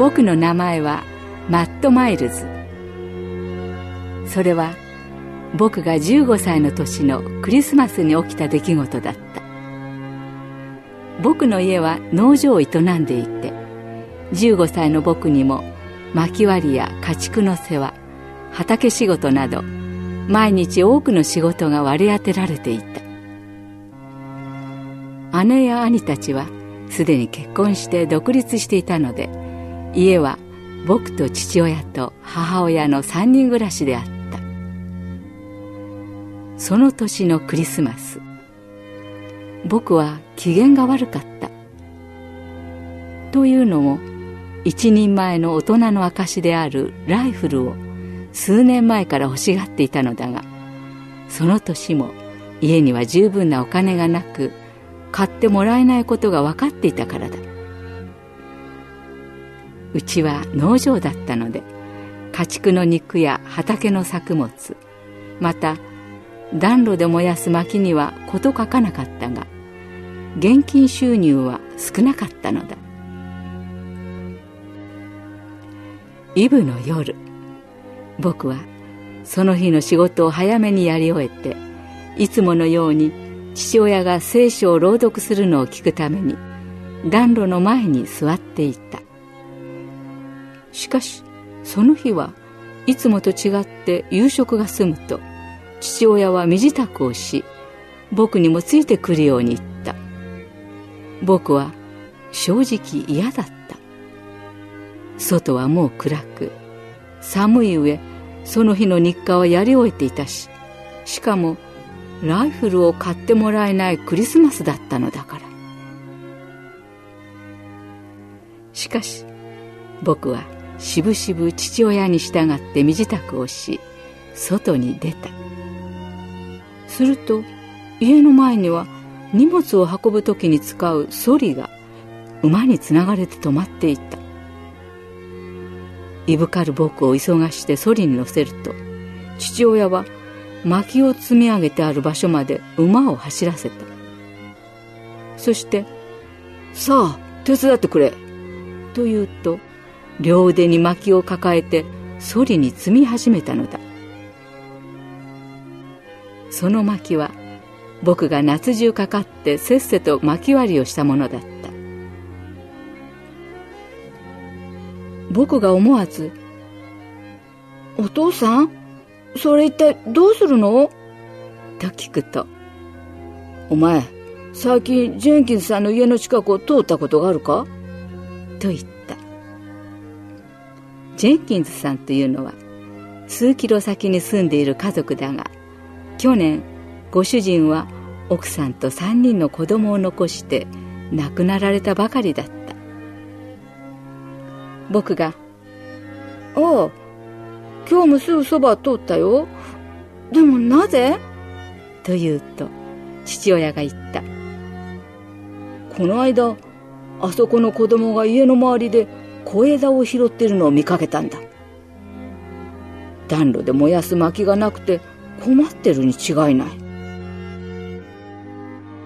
僕の名前はマット・マイルズ。それは僕が15歳の年のクリスマスに起きた出来事だった。僕の家は農場を営んでいて15歳の僕にも薪割りや家畜の世話畑仕事など毎日多くの仕事が割り当てられていた。姉や兄たちはすでに結婚して独立していたので家は僕と父親と母親の3人暮らしであった。その年のクリスマス僕は機嫌が悪かった。というのも一人前の大人の証であるライフルを数年前から欲しがっていたのだがその年も家には十分なお金がなく買ってもらえないことが分かっていたからだうちは農場だったので家畜の肉や畑の作物また暖炉で燃やす薪には事書かなかったが現金収入は少なかったのだ。イブの夜僕はその日の仕事を早めにやり終えていつものように父親が聖書を朗読するのを聞くために暖炉の前に座っていた。しかしその日はいつもと違って夕食が済むと父親は身支度をし僕にもついてくるように言った。僕は正直嫌だった。外はもう暗く寒い上その日の日課はやり終えていたししかもライフルを買ってもらえないクリスマスだったのだから。しかし僕はしぶしぶ父親に従って身支度をし外に出た。すると家の前には荷物を運ぶ時に使うソリが馬につながれて止まっていた。いぶかる僕を急がしてソリに乗せると父親は薪を積み上げてある場所まで馬を走らせた。そして「さあ手伝ってくれ」と言うと両腕に薪を抱えてソリに積み始めたのだその薪は僕が夏中かかってせっせと薪割りをしたものだった僕が思わず「お父さんそれ一体どうするの?」と聞くと「お前最近ジェンキンスさんの家の近くを通ったことがあるか?」と言ったジェンキンズさんというのは数キロ先に住んでいる家族だが去年ご主人は奥さんと3人の子供を残して亡くなられたばかりだった。僕が「ああ今日もすぐそば通ったよ。でもなぜ?」と言うと父親が言った「この間あそこの子供が家の周りで小枝を拾ってるのを見かけたんだ。暖炉で燃やす薪がなくて困ってるに違いない。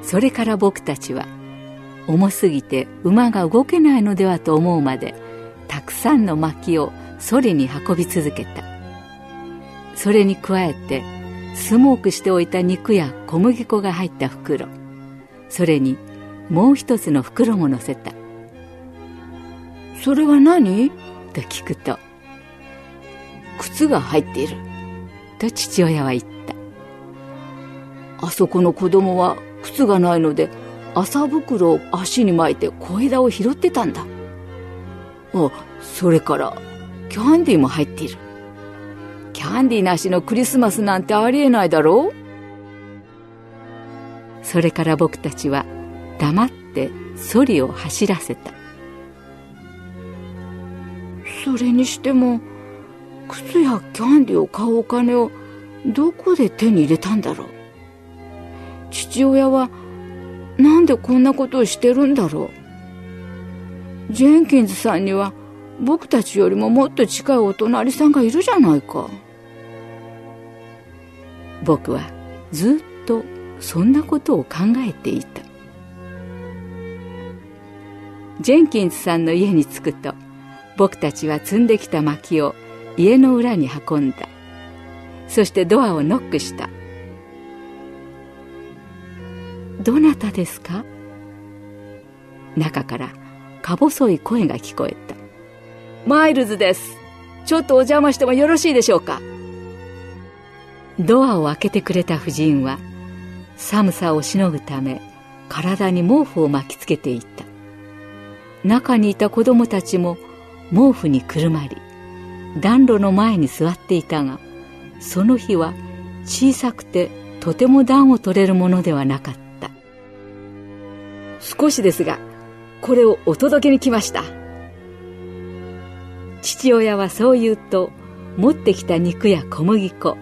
それから僕たちは重すぎて馬が動けないのではと思うまでたくさんの薪をソリに運び続けた。それに加えてスモークしておいた肉や小麦粉が入った袋。それにもう一つの袋も乗せた「それは何?」と聞くと「靴が入っている」と父親は言った。あそこの子供は靴がないので麻袋を足に巻いて小枝を拾ってたんだ。あそれからキャンディーも入っている。キャンディーなしのクリスマスなんてありえないだろう？それから僕たちは黙ってソリを走らせた。それにしても靴やキャンディを買うお金をどこで手に入れたんだろう？父親はなんでこんなことをしてるんだろう？ジェンキンズさんには僕たちよりももっと近いお隣さんがいるじゃないか。僕はずっとそんなことを考えていた。ジェンキンスさんの家に着くと僕たちは積んできた薪を家の裏に運んだ。そしてドアをノックした「どなたですか?」中からか細い声が聞こえた「マイルズです。ちょっとお邪魔してもよろしいでしょうか?」ドアを開けてくれた夫人は寒さをしのぐため体に毛布を巻きつけていた。中にいた子供たちも毛布にくるまり暖炉の前に座っていたがその日は小さくてとても暖を取れるものではなかった。少しですがこれをお届けに来ました。父親はそう言うと持ってきた肉や小麦粉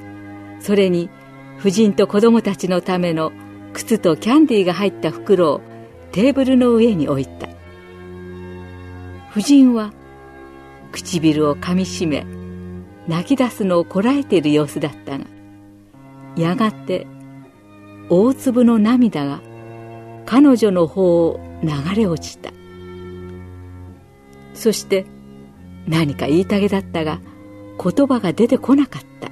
それに夫人と子供たちのための靴とキャンディーが入った袋をテーブルの上に置いた。夫人は唇をかみしめ泣き出すのをこらえている様子だったがやがて大粒の涙が彼女の方を流れ落ちた。そして何か言いたげだったが言葉が出てこなかった。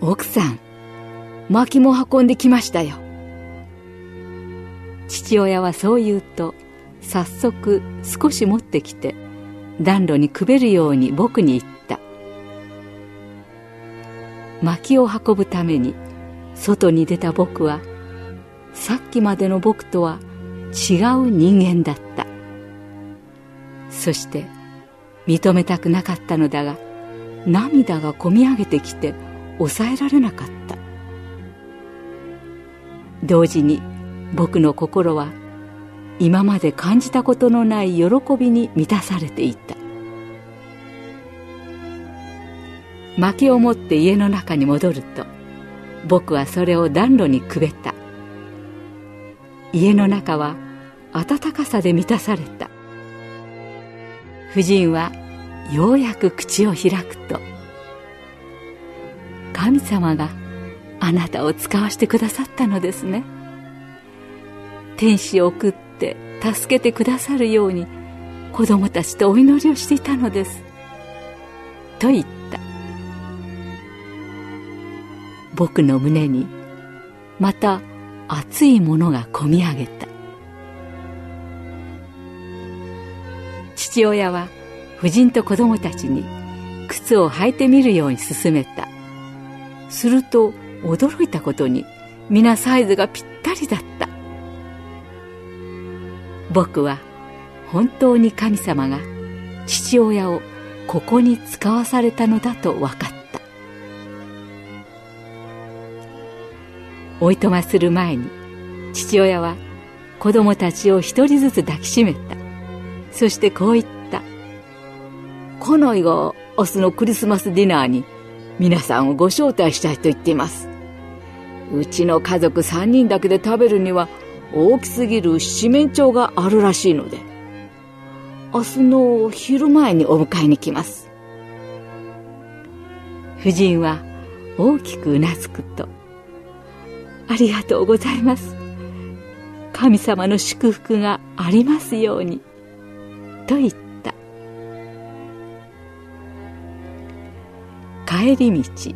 奥さん薪も運んできましたよ。父親はそう言うと早速少し持ってきて暖炉にくべるように僕に言った。薪を運ぶために外に出た僕はさっきまでの僕とは違う人間だった。そして認めたくなかったのだが涙がこみ上げてきて抑えられなかった。同時に僕の心は今まで感じたことのない喜びに満たされていた。薪を持って家の中に戻ると僕はそれを暖炉にくべた。家の中は暖かさで満たされた。夫人はようやく口を開くと神様があなたを使わせてくださったのですね。天使を送ってって助けてくださるように子供たちとお祈りをしていたのです。と言った。僕の胸にまた熱いものがこみ上げた。父親は夫人と子供たちに靴を履いてみるように勧めた。すると驚いたことに皆サイズがぴったりだった。僕は本当に神様が父親をここに使わされたのだと分かった。おいとまする前に父親は子供たちを一人ずつ抱きしめた。そしてこう言った「家内が明日のクリスマスディナーに皆さんをご招待したいと言っています。うちの家族3人だけで食べるには大きすぎる七面鳥があるらしいので、明日の昼前にお迎えに来ます。夫人は大きくうなずくと、ありがとうございます。神様の祝福がありますように。と言った。帰り道。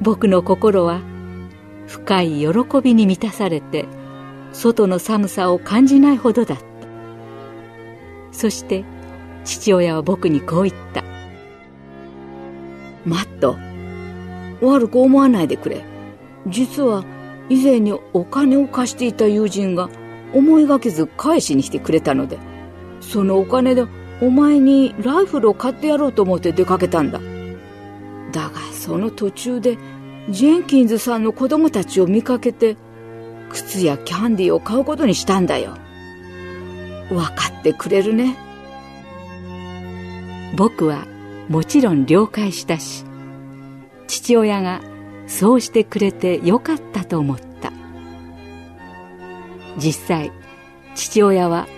僕の心は深い喜びに満たされて外の寒さを感じないほどだった。そして父親は僕にこう言った「マット悪く思わないでくれ。実は以前にお金を貸していた友人が思いがけず返しに来てくれたのでそのお金でお前にライフルを買ってやろうと思って出かけたんだ。だがその途中でジェンキンズさんの子供たちを見かけて靴やキャンディーを買うことにしたんだよ。分かってくれるね。僕はもちろん了解したし、父親がそうしてくれてよかったと思った。実際、父親は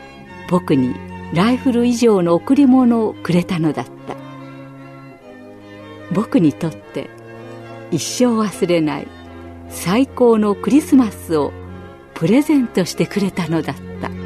僕にライフル以上の贈り物をくれたのだった。僕にとって一生忘れない最高のクリスマスをプレゼントしてくれたのだった。